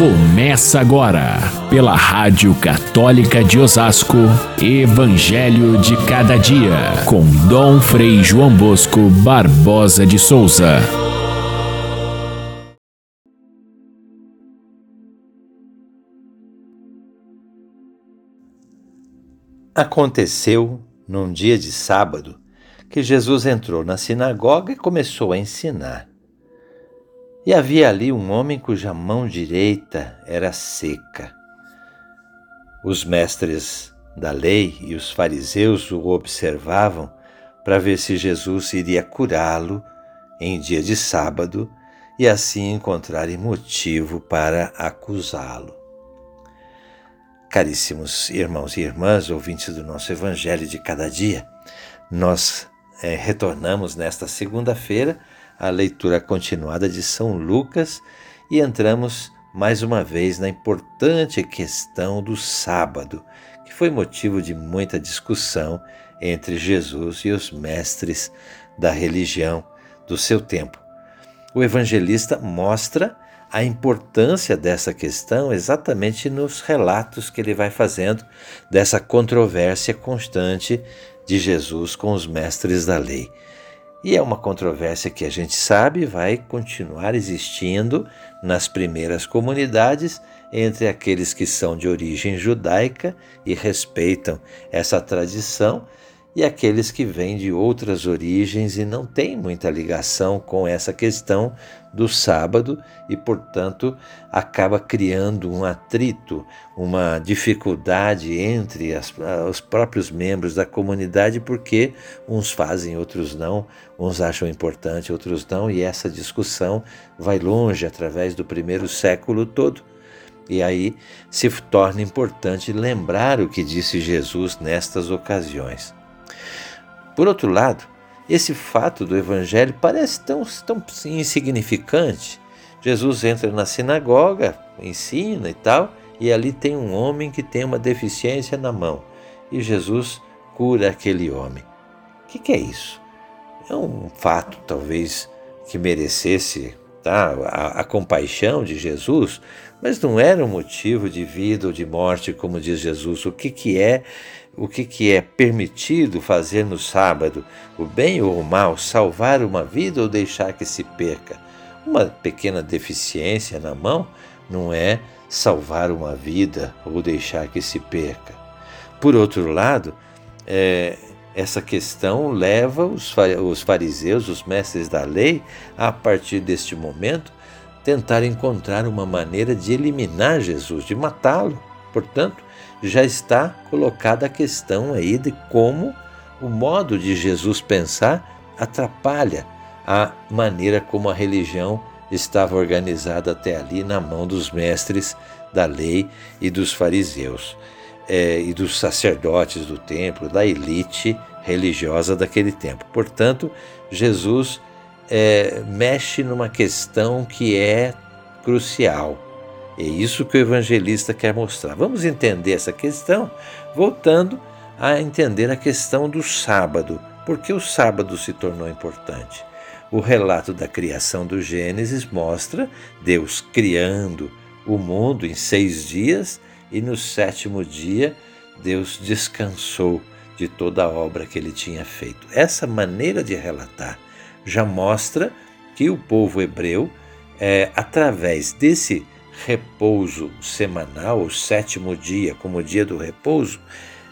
Começa agora, pela Rádio Católica de Osasco, Evangelho de Cada Dia, com Dom Frei João Bosco Barbosa de Souza. Aconteceu, num dia de sábado, que Jesus entrou na sinagoga e começou a ensinar. E havia ali um homem cuja mão direita era seca. Os mestres da lei e os fariseus o observavam para ver se Jesus iria curá-lo em dia de sábado e assim encontrarem motivo para acusá-lo. Caríssimos irmãos e irmãs, ouvintes do nosso Evangelho de cada dia, nós é, retornamos nesta segunda-feira a leitura continuada de São Lucas e entramos mais uma vez na importante questão do sábado, que foi motivo de muita discussão entre Jesus e os mestres da religião do seu tempo. O evangelista mostra a importância dessa questão exatamente nos relatos que ele vai fazendo dessa controvérsia constante de Jesus com os mestres da lei. E é uma controvérsia que a gente sabe vai continuar existindo nas primeiras comunidades entre aqueles que são de origem judaica e respeitam essa tradição e aqueles que vêm de outras origens e não têm muita ligação com essa questão do sábado e, portanto, acaba criando um atrito, uma dificuldade entre as, os próprios membros da comunidade, porque uns fazem, outros não, uns acham importante, outros não, e essa discussão vai longe através do primeiro século todo. E aí se torna importante lembrar o que disse Jesus nestas ocasiões. Por outro lado, esse fato do evangelho parece tão, tão insignificante. Jesus entra na sinagoga, ensina e tal, e ali tem um homem que tem uma deficiência na mão. E Jesus cura aquele homem. O que, que é isso? É um fato, talvez, que merecesse tá, a, a compaixão de Jesus, mas não era um motivo de vida ou de morte, como diz Jesus. O que, que é o que, que é permitido fazer no sábado, o bem ou o mal, salvar uma vida ou deixar que se perca. Uma pequena deficiência na mão não é salvar uma vida ou deixar que se perca. Por outro lado, é, essa questão leva os, os fariseus, os mestres da lei, a partir deste momento, tentar encontrar uma maneira de eliminar Jesus, de matá-lo. Portanto, já está colocada a questão aí de como o modo de Jesus pensar atrapalha a maneira como a religião estava organizada até ali na mão dos mestres da lei e dos fariseus é, e dos sacerdotes do templo, da elite religiosa daquele tempo. Portanto, Jesus é, mexe numa questão que é crucial é isso que o evangelista quer mostrar. Vamos entender essa questão voltando a entender a questão do sábado. Por que o sábado se tornou importante? O relato da criação do Gênesis mostra Deus criando o mundo em seis dias e no sétimo dia Deus descansou de toda a obra que ele tinha feito. Essa maneira de relatar já mostra que o povo hebreu, é, através desse repouso semanal, o sétimo dia, como o dia do repouso,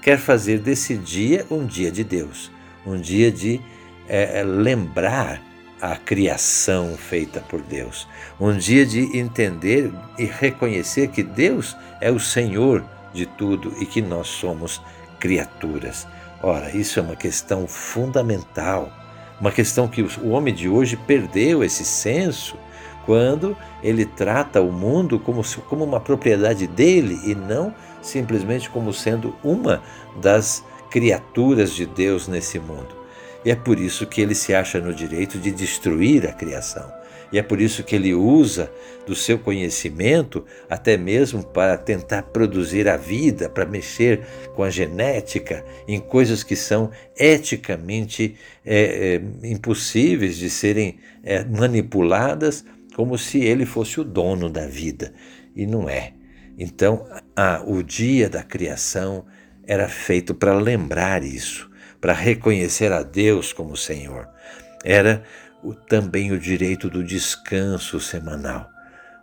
quer fazer desse dia um dia de Deus, um dia de é, é, lembrar a criação feita por Deus, um dia de entender e reconhecer que Deus é o Senhor de tudo e que nós somos criaturas. Ora, isso é uma questão fundamental, uma questão que o homem de hoje perdeu esse senso quando ele trata o mundo como, como uma propriedade dele e não simplesmente como sendo uma das criaturas de Deus nesse mundo. E é por isso que ele se acha no direito de destruir a criação. E é por isso que ele usa do seu conhecimento até mesmo para tentar produzir a vida, para mexer com a genética, em coisas que são eticamente é, é, impossíveis de serem é, manipuladas como se ele fosse o dono da vida. e não é. Então, a, o dia da criação era feito para lembrar isso, para reconhecer a Deus como Senhor. Era o, também o direito do descanso semanal.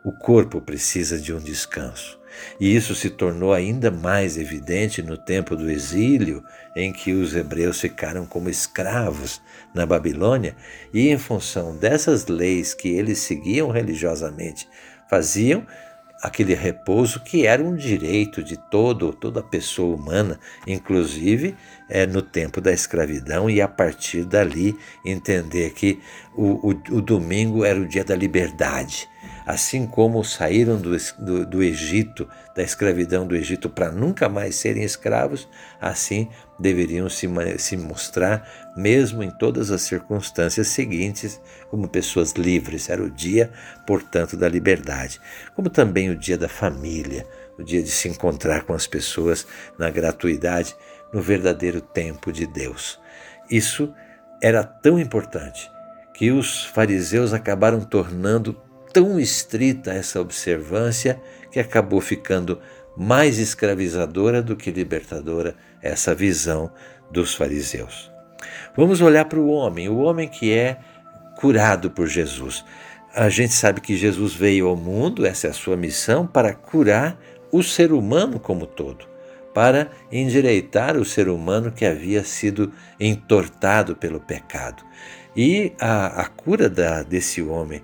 O corpo precisa de um descanso. E isso se tornou ainda mais evidente no tempo do exílio, em que os hebreus ficaram como escravos na Babilônia, e em função dessas leis que eles seguiam religiosamente, faziam aquele repouso que era um direito de todo toda pessoa humana, inclusive é, no tempo da escravidão e a partir dali entender que o, o, o domingo era o dia da liberdade assim como saíram do, do, do Egito, da escravidão do Egito, para nunca mais serem escravos, assim deveriam se, se mostrar, mesmo em todas as circunstâncias seguintes, como pessoas livres. Era o dia, portanto, da liberdade, como também o dia da família, o dia de se encontrar com as pessoas na gratuidade, no verdadeiro tempo de Deus. Isso era tão importante que os fariseus acabaram tornando tão estrita essa observância que acabou ficando mais escravizadora do que libertadora essa visão dos fariseus. Vamos olhar para o homem, o homem que é curado por Jesus. A gente sabe que Jesus veio ao mundo, essa é a sua missão, para curar o ser humano como todo, para endireitar o ser humano que havia sido entortado pelo pecado. E a, a cura da, desse homem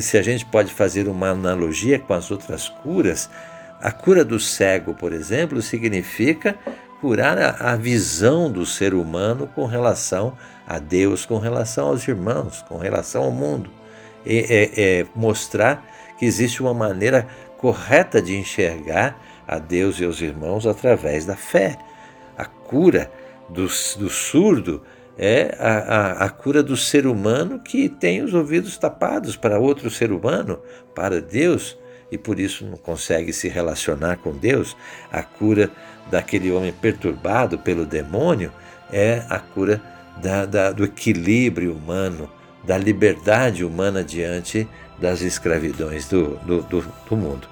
se a gente pode fazer uma analogia com as outras curas, a cura do cego, por exemplo, significa curar a, a, visão do ser humano com relação a Deus, com relação aos irmãos, com relação ao mundo. E, é, é mostrar que existe uma maneira correta de enxergar a Deus e aos irmãos através da fé. A cura do, do surdo é a, a, a, cura do ser humano que tem os ouvidos tapados para outro ser humano, para Deus, e por isso não consegue se relacionar com Deus. A cura daquele homem perturbado pelo demônio é a cura da, da, do equilíbrio humano, da liberdade humana diante das escravidões do, do, do, do mundo.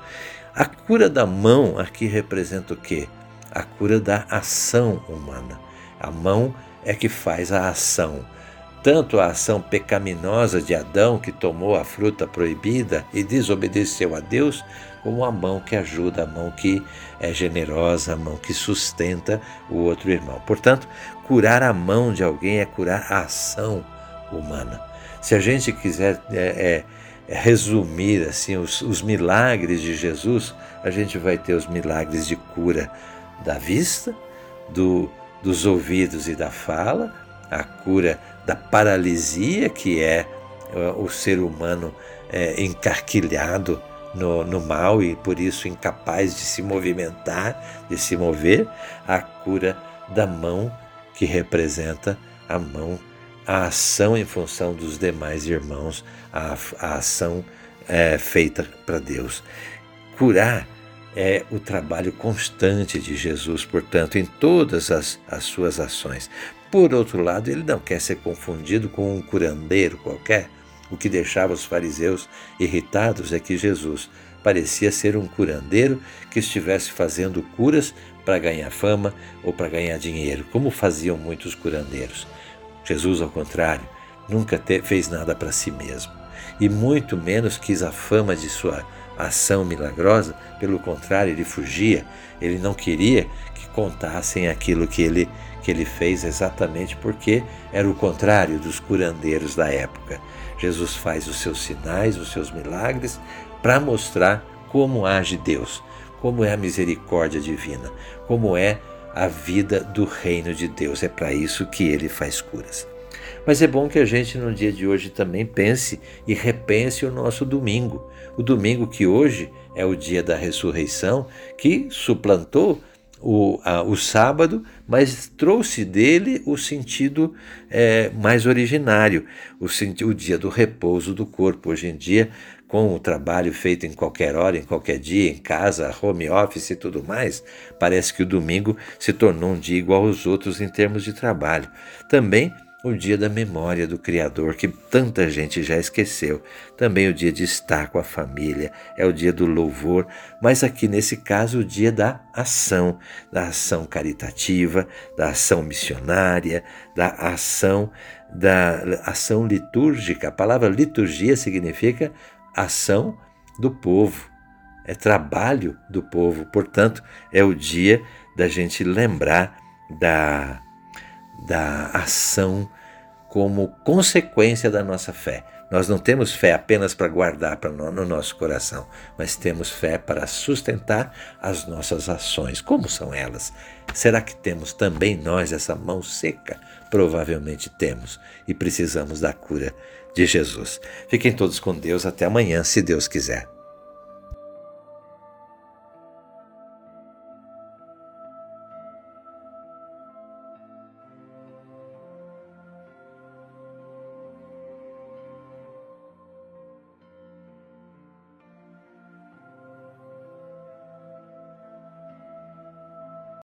A cura da mão aqui representa o quê? A cura da ação humana. A mão é que faz a ação. Tanto a ação pecaminosa de Adão, que tomou a fruta proibida e desobedeceu a Deus, como a mão que ajuda, a mão que é generosa, a mão que sustenta o outro irmão. Portanto, curar a mão de alguém é curar a ação humana. Se a gente quiser é, é, resumir assim os, os milagres de Jesus, a gente vai ter os milagres de cura da vista, do dos ouvidos e da fala, a cura da paralisia, que é, é o ser humano é, encarquilhado no, no mal e por isso incapaz de se movimentar, de se mover, a cura da mão, que representa a mão, a ação em função dos demais irmãos, a, a ação é, feita para Deus. Curar é o trabalho constante de Jesus, portanto, em todas as, as suas ações. Por outro lado, ele não quer ser confundido com um curandeiro qualquer. O que deixava os fariseus irritados é que Jesus parecia ser um curandeiro que estivesse fazendo curas para ganhar fama ou para ganhar dinheiro, como faziam muitos curandeiros. Jesus, ao contrário, nunca fez nada para si mesmo e muito menos quis a fama de sua ação milagrosa, pelo contrário, ele fugia, ele não queria que contassem aquilo que ele, que ele fez exatamente porque era o contrário dos curandeiros da época. Jesus faz os seus sinais, os seus milagres, para mostrar como age Deus, como é a misericórdia divina, como é a vida do reino de Deus. É para isso que ele faz curas. Mas é bom que a gente no dia de hoje também pense e repense o nosso domingo. O domingo que hoje é o dia da ressurreição, que suplantou o, a, o sábado, mas trouxe dele o sentido é, mais originário, o, o dia do repouso do corpo. Hoje em dia, com o trabalho feito em qualquer hora, em qualquer dia, em casa, home office e tudo mais, parece que o domingo se tornou um dia igual aos outros em termos de trabalho. Também o dia da memória do Criador, que tanta gente já esqueceu. Também o dia de estar com a família, é o dia do louvor, mas aqui nesse caso o dia da ação, da ação caritativa, da ação missionária, da ação da ação litúrgica. A palavra liturgia significa ação do povo, é trabalho do povo. Portanto, é o dia da gente lembrar da da ação como consequência da nossa fé. Nós não temos fé apenas para guardar no nosso coração, mas temos fé para sustentar as nossas ações. Como são elas? Será que temos também nós essa mão seca? Provavelmente temos e precisamos da cura de Jesus. Fiquem todos com Deus. Até amanhã, se Deus quiser.